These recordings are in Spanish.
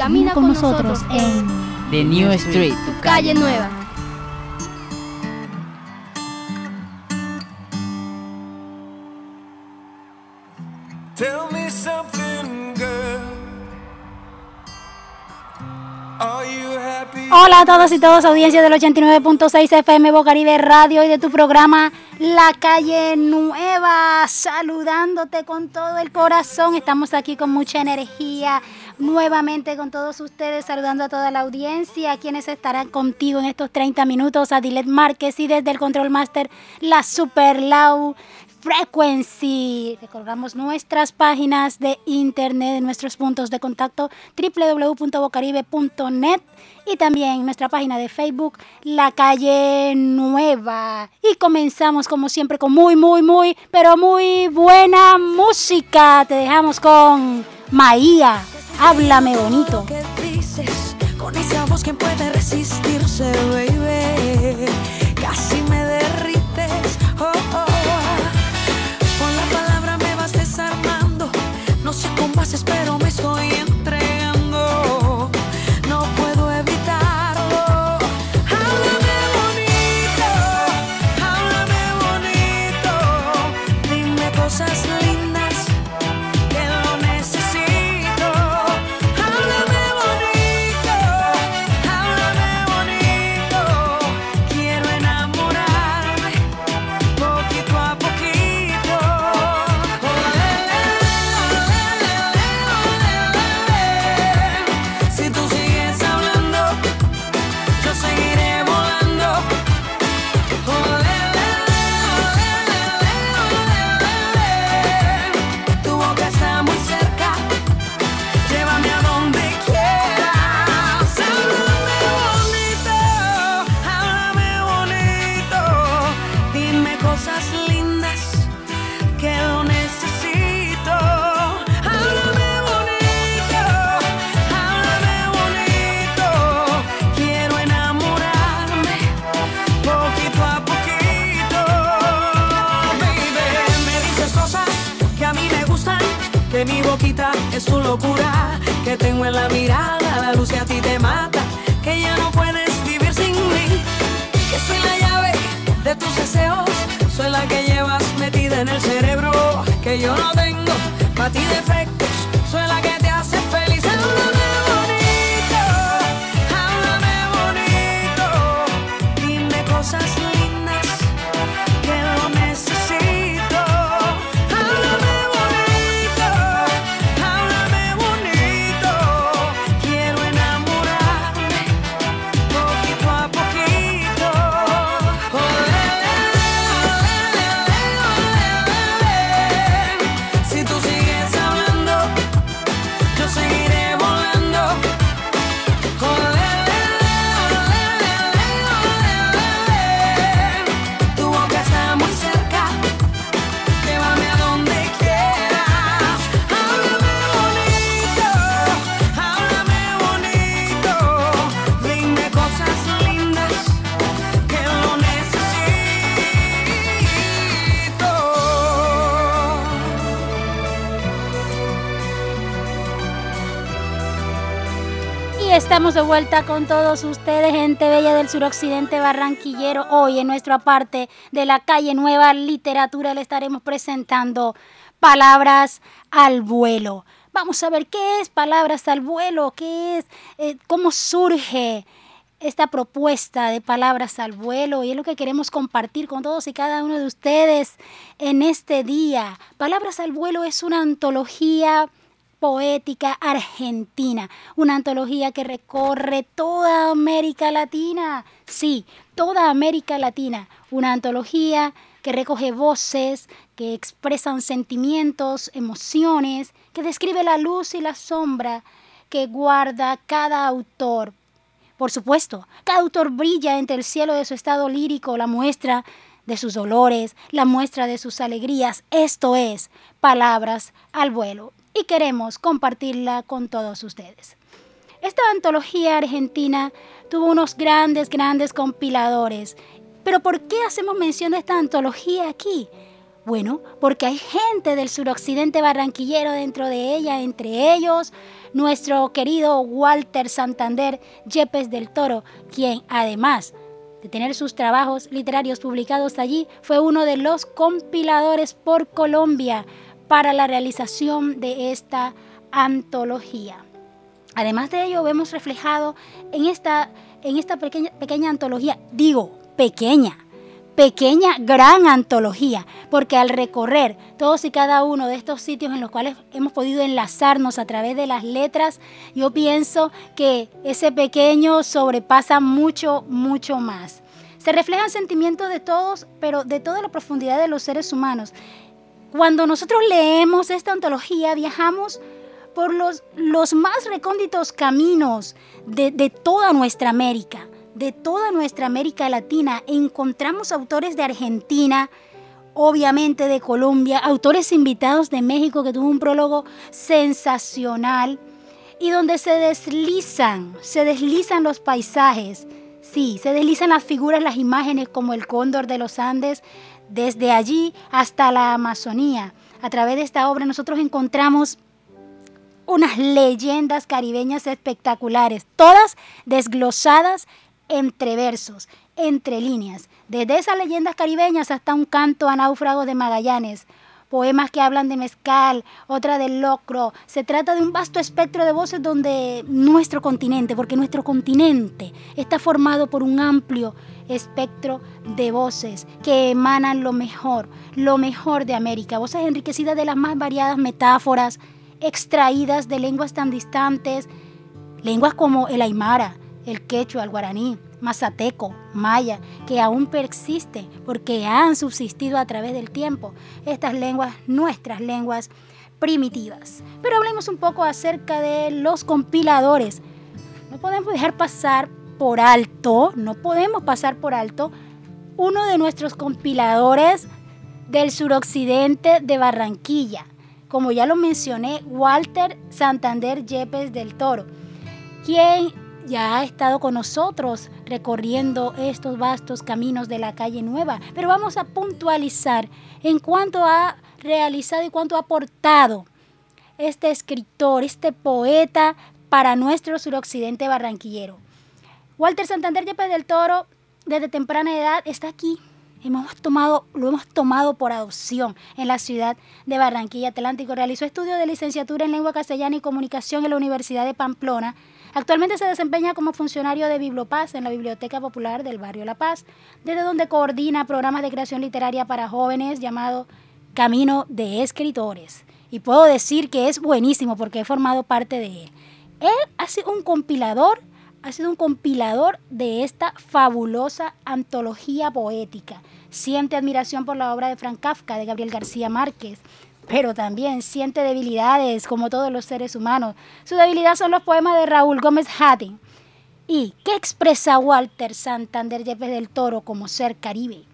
camina con nosotros en The New Street, tu calle nueva. Hola a todos y todas, audiencia del 89.6 FM Bocaribe Radio y de tu programa La Calle Nueva, saludándote con todo el corazón. Estamos aquí con mucha energía, nuevamente con todos ustedes, saludando a toda la audiencia, quienes estarán contigo en estos 30 minutos, a Dilet Márquez y desde el Control Master, la Super Lau Frequency. Recordamos nuestras páginas de internet, nuestros puntos de contacto www.bocaribe.net y también nuestra página de Facebook La Calle Nueva. Y comenzamos como siempre con muy, muy, muy, pero muy buena música. Te dejamos con Maía. Háblame bonito. Con esa voz que puede resistirse, baby. Casi que tengo en la mirada la luz que a ti te mata, que ya no puedes vivir sin mí, que soy la llave de tus deseos, soy la que llevas metida en el cerebro, que yo no tengo para ti defectos, estamos de vuelta con todos ustedes, gente bella del suroccidente barranquillero. Hoy en nuestra parte de la calle Nueva Literatura le estaremos presentando Palabras al vuelo. Vamos a ver qué es Palabras al vuelo, qué es, eh, cómo surge esta propuesta de Palabras al vuelo y es lo que queremos compartir con todos y cada uno de ustedes en este día. Palabras al vuelo es una antología poética argentina, una antología que recorre toda América Latina, sí, toda América Latina, una antología que recoge voces, que expresan sentimientos, emociones, que describe la luz y la sombra que guarda cada autor. Por supuesto, cada autor brilla entre el cielo de su estado lírico, la muestra de sus dolores, la muestra de sus alegrías. Esto es Palabras al vuelo y queremos compartirla con todos ustedes. Esta antología argentina tuvo unos grandes, grandes compiladores. Pero ¿por qué hacemos mención de esta antología aquí? Bueno, porque hay gente del suroccidente barranquillero dentro de ella, entre ellos nuestro querido Walter Santander Yepes del Toro, quien además de tener sus trabajos literarios publicados allí, fue uno de los compiladores por Colombia para la realización de esta antología. Además de ello, vemos reflejado en esta, en esta pequeña, pequeña antología, digo, pequeña, pequeña, gran antología, porque al recorrer todos y cada uno de estos sitios en los cuales hemos podido enlazarnos a través de las letras, yo pienso que ese pequeño sobrepasa mucho, mucho más. Se reflejan sentimientos de todos, pero de toda la profundidad de los seres humanos. Cuando nosotros leemos esta antología, viajamos por los, los más recónditos caminos de, de toda nuestra América de toda nuestra América Latina. Encontramos autores de Argentina, obviamente de Colombia, autores invitados de México que tuvo un prólogo sensacional y donde se deslizan, se deslizan los paisajes. Sí, se deslizan las figuras, las imágenes como el cóndor de los Andes, desde allí hasta la Amazonía. A través de esta obra nosotros encontramos unas leyendas caribeñas espectaculares, todas desglosadas entre versos, entre líneas, desde esas leyendas caribeñas hasta un canto a náufragos de Magallanes, poemas que hablan de mezcal, otra del locro. Se trata de un vasto espectro de voces donde nuestro continente, porque nuestro continente está formado por un amplio espectro de voces que emanan lo mejor, lo mejor de América, voces enriquecidas de las más variadas metáforas, extraídas de lenguas tan distantes, lenguas como el aymara, el quechua, el guaraní, mazateco, maya, que aún persiste porque han subsistido a través del tiempo estas lenguas, nuestras lenguas primitivas. Pero hablemos un poco acerca de los compiladores. No podemos dejar pasar por alto, no podemos pasar por alto uno de nuestros compiladores del suroccidente de Barranquilla. Como ya lo mencioné, Walter Santander Yepes del Toro, quien ya ha estado con nosotros recorriendo estos vastos caminos de la calle nueva, pero vamos a puntualizar en cuanto ha realizado y cuánto ha aportado este escritor, este poeta para nuestro suroccidente barranquillero. Walter Santander Yepes del Toro, desde temprana edad, está aquí. Hemos tomado, lo hemos tomado por adopción en la ciudad de Barranquilla Atlántico. Realizó estudios de licenciatura en lengua castellana y comunicación en la Universidad de Pamplona Actualmente se desempeña como funcionario de Bibliopaz en la Biblioteca Popular del Barrio La Paz, desde donde coordina programas de creación literaria para jóvenes llamado Camino de Escritores. Y puedo decir que es buenísimo porque he formado parte de él. Él ha sido un compilador, ha sido un compilador de esta fabulosa antología poética. Siente admiración por la obra de Frank Kafka, de Gabriel García Márquez, pero también siente debilidades como todos los seres humanos. Su debilidad son los poemas de Raúl Gómez Hadding. ¿Y qué expresa Walter Santander Yepes del Toro como ser caribe?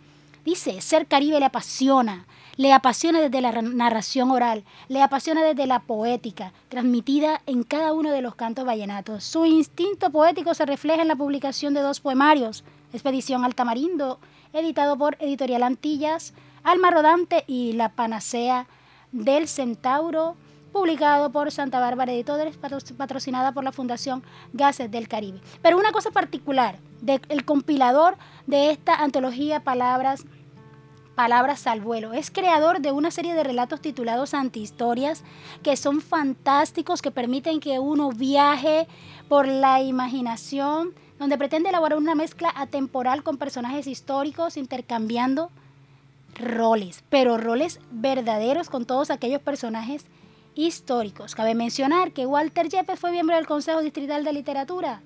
Dice, ser caribe le apasiona, le apasiona desde la narración oral, le apasiona desde la poética, transmitida en cada uno de los cantos vallenatos. Su instinto poético se refleja en la publicación de dos poemarios, Expedición al Tamarindo, editado por Editorial Antillas, Alma Rodante y La Panacea del Centauro, publicado por Santa Bárbara Editores, patrocinada por la Fundación Gases del Caribe. Pero una cosa particular del compilador de esta antología Palabras Palabras al vuelo. Es creador de una serie de relatos titulados Antihistorias que son fantásticos, que permiten que uno viaje por la imaginación, donde pretende elaborar una mezcla atemporal con personajes históricos intercambiando roles, pero roles verdaderos con todos aquellos personajes históricos. Cabe mencionar que Walter Yepes fue miembro del Consejo Distrital de Literatura.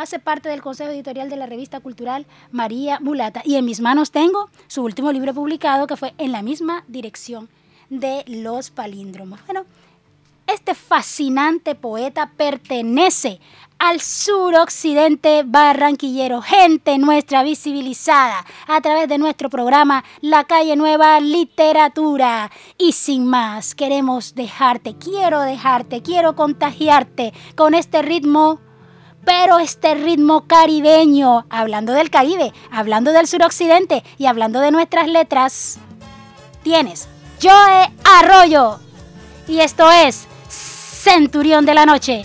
Hace parte del Consejo Editorial de la revista cultural María Mulata. Y en mis manos tengo su último libro publicado que fue en la misma dirección de los palíndromos. Bueno, este fascinante poeta pertenece al suroccidente barranquillero, gente nuestra visibilizada a través de nuestro programa La Calle Nueva Literatura. Y sin más, queremos dejarte, quiero dejarte, quiero contagiarte con este ritmo pero este ritmo caribeño, hablando del Caribe, hablando del suroccidente y hablando de nuestras letras, tienes Joe Arroyo. Y esto es Centurión de la Noche.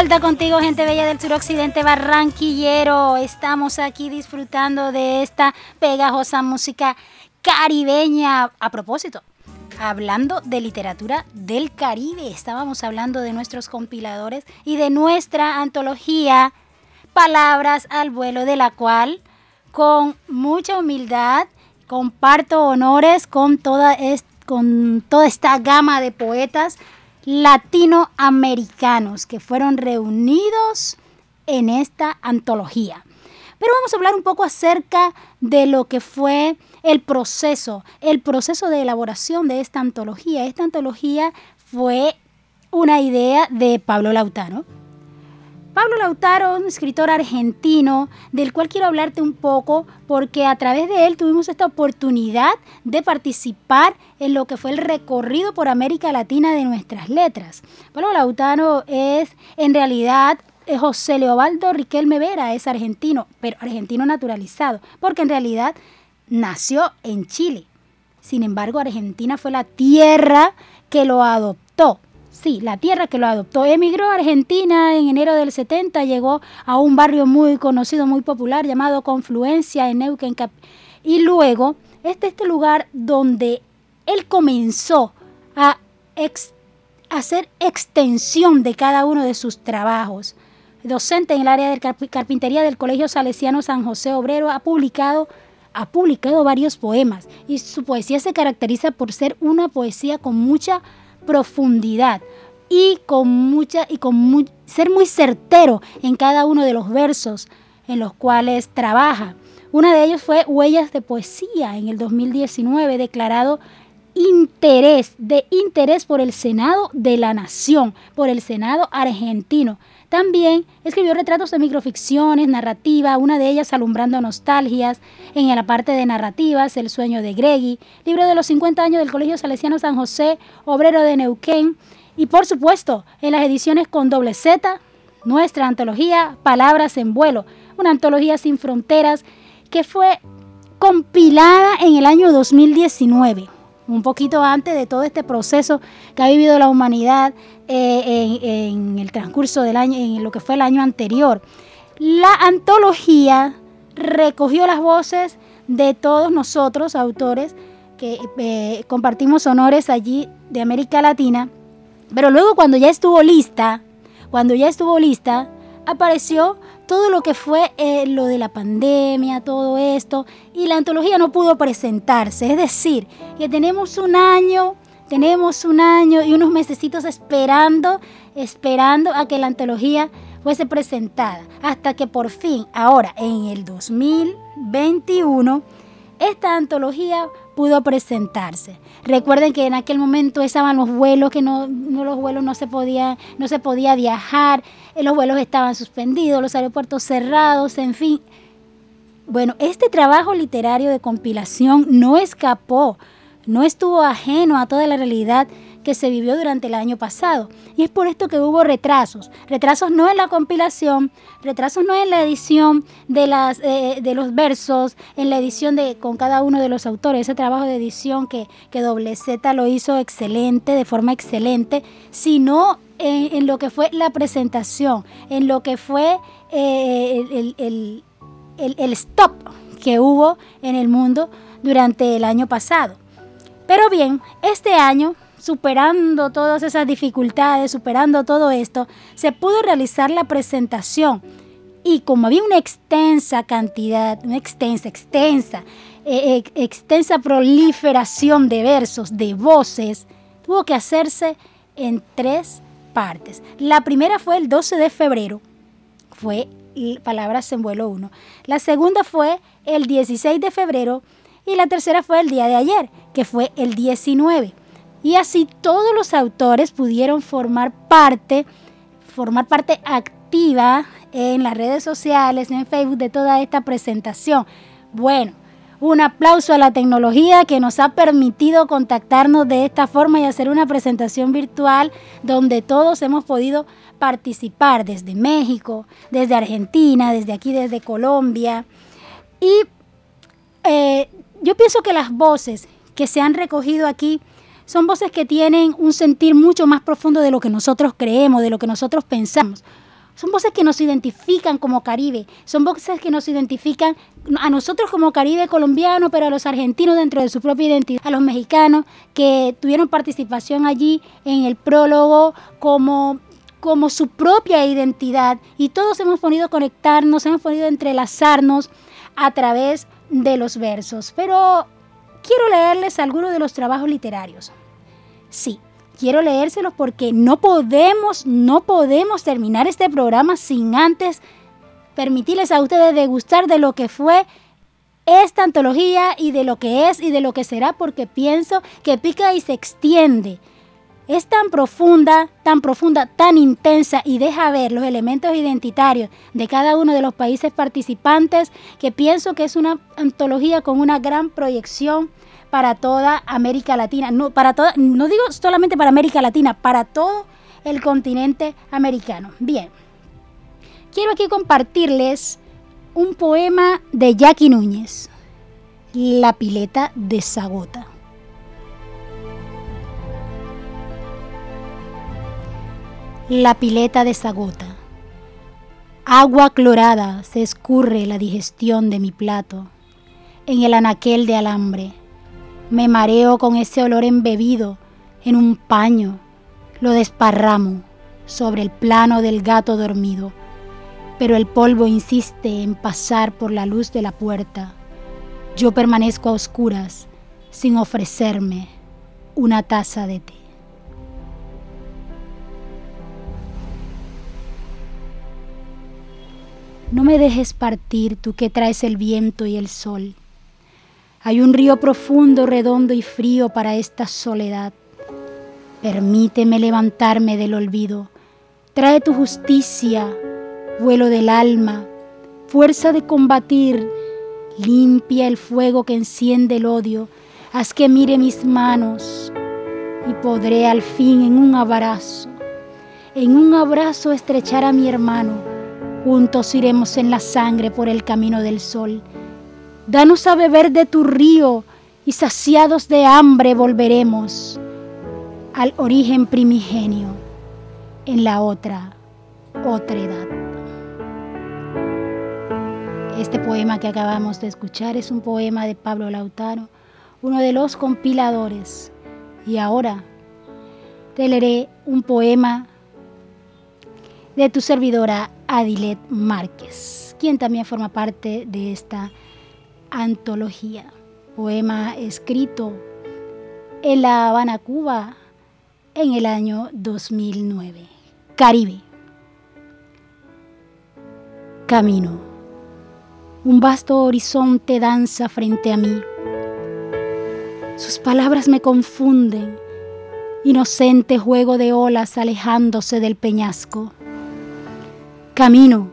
Volta contigo, gente bella del suroccidente barranquillero. Estamos aquí disfrutando de esta pegajosa música caribeña. A propósito, hablando de literatura del Caribe, estábamos hablando de nuestros compiladores y de nuestra antología Palabras al vuelo, de la cual con mucha humildad comparto honores con toda esta gama de poetas latinoamericanos que fueron reunidos en esta antología. Pero vamos a hablar un poco acerca de lo que fue el proceso, el proceso de elaboración de esta antología. Esta antología fue una idea de Pablo Lautaro, Pablo Lautaro, un escritor argentino, del cual quiero hablarte un poco porque a través de él tuvimos esta oportunidad de participar en lo que fue el recorrido por América Latina de nuestras letras. Pablo Lautaro es en realidad eh, José Leobaldo Riquelme Vera, es argentino, pero argentino naturalizado, porque en realidad nació en Chile. Sin embargo, Argentina fue la tierra que lo adoptó. Sí, la tierra que lo adoptó. Emigró a Argentina en enero del 70, llegó a un barrio muy conocido, muy popular, llamado Confluencia en Neuquén. Y luego, este este lugar donde él comenzó a hacer extensión de cada uno de sus trabajos. Docente en el área de carp- carpintería del Colegio Salesiano San José Obrero, ha publicado, ha publicado varios poemas y su poesía se caracteriza por ser una poesía con mucha profundidad y con mucha y con ser muy certero en cada uno de los versos en los cuales trabaja. Una de ellos fue Huellas de Poesía en el 2019, declarado interés, de interés por el Senado de la Nación, por el Senado argentino. También escribió retratos de microficciones, narrativa, una de ellas alumbrando nostalgias, en la parte de narrativas, El sueño de Greggy, libro de los 50 años del Colegio Salesiano San José, obrero de Neuquén, y por supuesto, en las ediciones con doble Z, nuestra antología Palabras en vuelo, una antología sin fronteras que fue compilada en el año 2019, un poquito antes de todo este proceso que ha vivido la humanidad eh, en, el transcurso del año, en lo que fue el año anterior. La antología recogió las voces de todos nosotros, autores, que eh, compartimos honores allí de América Latina, pero luego cuando ya estuvo lista, cuando ya estuvo lista, apareció todo lo que fue eh, lo de la pandemia, todo esto, y la antología no pudo presentarse. Es decir, que tenemos un año, tenemos un año y unos mesecitos esperando, esperando a que la antología fuese presentada, hasta que por fin, ahora en el 2021, esta antología pudo presentarse. Recuerden que en aquel momento estaban los vuelos, que no, no los vuelos no se podía, no se podía viajar, eh, los vuelos estaban suspendidos, los aeropuertos cerrados, en fin. Bueno, este trabajo literario de compilación no escapó, no estuvo ajeno a toda la realidad que se vivió durante el año pasado. Y es por esto que hubo retrasos. Retrasos no en la compilación, retrasos no en la edición de, las, eh, de los versos, en la edición de con cada uno de los autores. Ese trabajo de edición que, que Doble Z lo hizo excelente, de forma excelente, sino en, lo que fue la presentación, en lo que fue eh, el, el, el, el stop que hubo en el mundo durante el año pasado. Pero bien, este año superando todas esas dificultades, superando todo esto, se pudo realizar la presentación. Y como había una extensa cantidad, una extensa, extensa, eh, eh, extensa proliferación de versos, de voces, tuvo que hacerse en tres partes. La primera fue el 12 de febrero, fue Palabras en vuelo 1. La segunda fue el 16 de febrero y la tercera fue el día de ayer, que fue el 19. Y así todos los autores pudieron formar parte, formar parte activa en las redes sociales, en Facebook, de toda esta presentación. Bueno, un aplauso a la tecnología que nos ha permitido contactarnos de esta forma y hacer una presentación virtual donde todos hemos podido participar desde México, desde Argentina, desde aquí, desde Colombia. Y eh, yo pienso que las voces que se han recogido aquí son voces que tienen un sentir mucho más profundo de lo que nosotros creemos, de lo que nosotros pensamos. Son voces que nos identifican como Caribe, son voces que nos identifican a nosotros como Caribe colombiano, pero a los argentinos dentro de su propia identidad, a los mexicanos que tuvieron participación allí en el prólogo como, como su propia identidad y todos hemos podido conectarnos, hemos podido entrelazarnos a través de los versos. Pero quiero leerles algunos de los trabajos literarios. Sí, quiero leérselos porque no podemos, no podemos terminar este programa sin antes permitirles a ustedes degustar de lo que fue esta antología y de lo que es y de lo que será, porque pienso que pica y se extiende. Es tan profunda, tan profunda, tan intensa y deja ver los elementos identitarios de cada uno de los países participantes que pienso que es una antología con una gran proyección para toda América Latina. No, para toda, no digo solamente para América Latina, para todo el continente americano. Bien, quiero aquí compartirles un poema de Jackie Núñez, La pileta de Sagota. La pileta de Sagota. Agua clorada se escurre la digestión de mi plato en el anaquel de alambre. Me mareo con ese olor embebido en un paño. Lo desparramo sobre el plano del gato dormido pero el polvo insiste en pasar por la luz de la puerta. Yo permanezco a oscuras sin ofrecerme una taza de té. No me dejes partir tú que traes el viento y el sol. Hay un río profundo, redondo y frío para esta soledad. Permíteme levantarme del olvido. Trae tu justicia, vuelo del alma, fuerza de combatir, limpia el fuego que enciende el odio, haz que mire mis manos y podré al fin en un abrazo, en un abrazo estrechar a mi hermano, juntos iremos en la sangre por el camino del sol. Danos a beber de tu río y saciados de hambre volveremos al origen primigenio en la otra, otra edad. Este poema que acabamos de escuchar es un poema de Pablo Lautaro, uno de los compiladores. Y ahora te leeré un poema de tu servidora Adilet Márquez, quien también forma parte de esta antología. Poema escrito en La Habana, Cuba, en el año 2009. Caribe. Camino. Un vasto horizonte danza frente a mí. Sus palabras me confunden, inocente juego de olas alejándose del peñasco. Camino,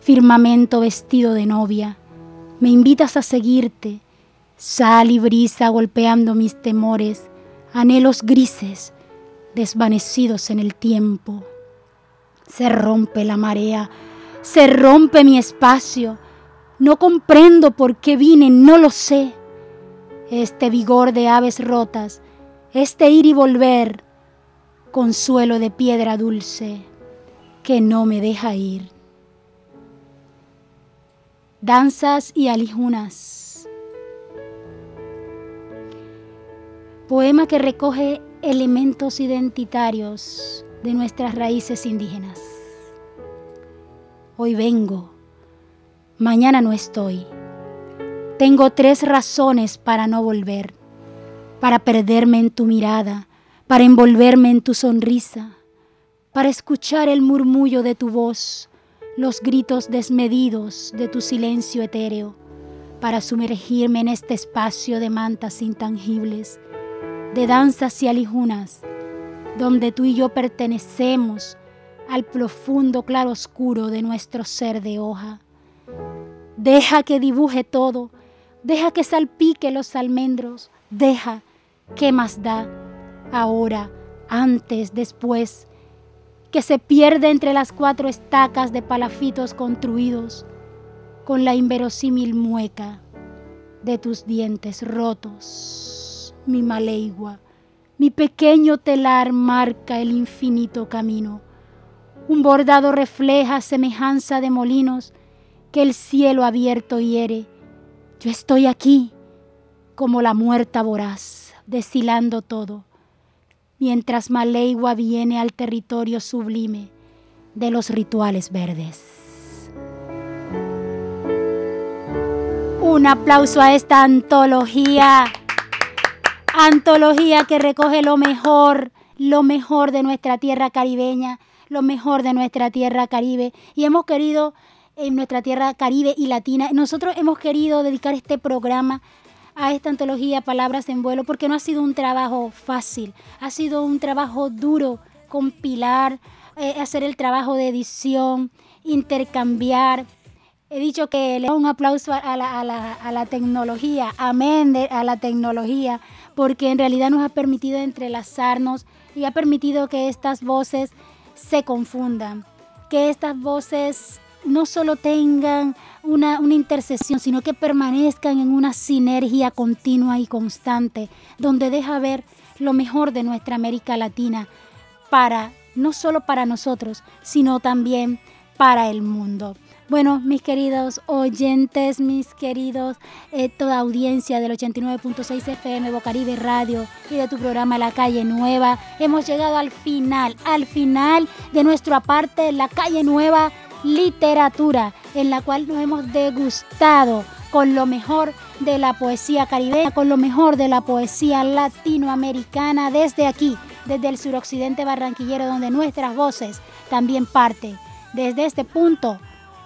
firmamento vestido de novia, me invitas a seguirte, sal y brisa golpeando mis temores, anhelos grises, desvanecidos en el tiempo. Se rompe la marea, se rompe mi espacio, no comprendo por qué vine, no lo sé. Este vigor de aves rotas, este ir y volver, consuelo de piedra dulce que no me deja ir. Danzas y alijunas. Poema que recoge elementos identitarios de nuestras raíces indígenas. Hoy vengo mañana no estoy. Tengo tres razones para no volver, para perderme en tu mirada, para envolverme en tu sonrisa, para escuchar el murmullo de tu voz, los gritos desmedidos de tu silencio etéreo, para sumergirme en este espacio de mantas intangibles, de danzas y alijunas, donde tú y yo pertenecemos al profundo claro oscuro de nuestro ser de hoja Deja que dibuje todo, deja que salpique los almendros, deja, ¿qué más da? Ahora, antes, después, que se pierde entre las cuatro estacas de palafitos construidos con la inverosímil mueca de tus dientes rotos. Mi maleigua, mi pequeño telar marca el infinito camino. Un bordado refleja semejanza de molinos que el cielo abierto hiere. Yo estoy aquí como la muerta voraz, deshilando todo, mientras Maleigua viene al territorio sublime de los rituales verdes. Un aplauso a esta antología, antología que recoge lo mejor, lo mejor de nuestra tierra caribeña, lo mejor de nuestra tierra caribe, y hemos querido en nuestra tierra caribe y latina. Nosotros hemos querido dedicar este programa a esta antología Palabras en Vuelo porque no ha sido un trabajo fácil, ha sido un trabajo duro compilar, eh, hacer el trabajo de edición, intercambiar. He dicho que le doy un aplauso a la, a la- a la tecnología, amén de- a la tecnología, porque en realidad nos ha permitido entrelazarnos y ha permitido que estas voces se confundan, que estas voces no solo tengan una, una intercesión, sino que permanezcan en una sinergia continua y constante, donde deja ver lo mejor de nuestra América Latina para, no solo para nosotros, sino también para el mundo. Bueno, mis queridos oyentes, mis queridos, eh, toda audiencia del 89.6 FM Bocaribe Radio y de tu programa La Calle Nueva, hemos llegado al final, al final de nuestra parte, La Calle Nueva Literatura, en la cual nos hemos degustado con lo mejor de la poesía caribeña, con lo mejor de la poesía latinoamericana desde aquí, desde el suroccidente barranquillero, donde nuestras voces también parten desde este punto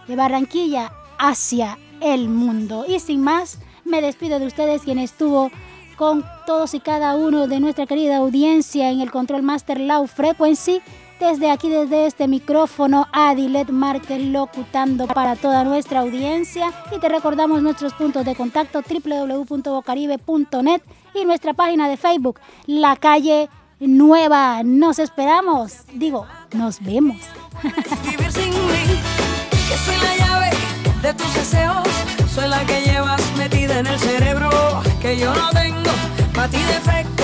de Barranquilla hacia el mundo. Y sin más, me despido de ustedes quien estuvo con todos y cada uno de nuestra querida audiencia en el Control Master Low Frequency. Desde aquí, desde este micrófono, Adilet Márquez locutando para toda nuestra audiencia. Y te recordamos nuestros puntos de contacto www.bocaribe.net y nuestra página de Facebook, La Calle Nueva. Nos esperamos. Digo, nos vemos. vivir sin mí, que soy la llave de tus deseos, soy la que llevas metida en el cerebro, que yo no tengo para ti de frente.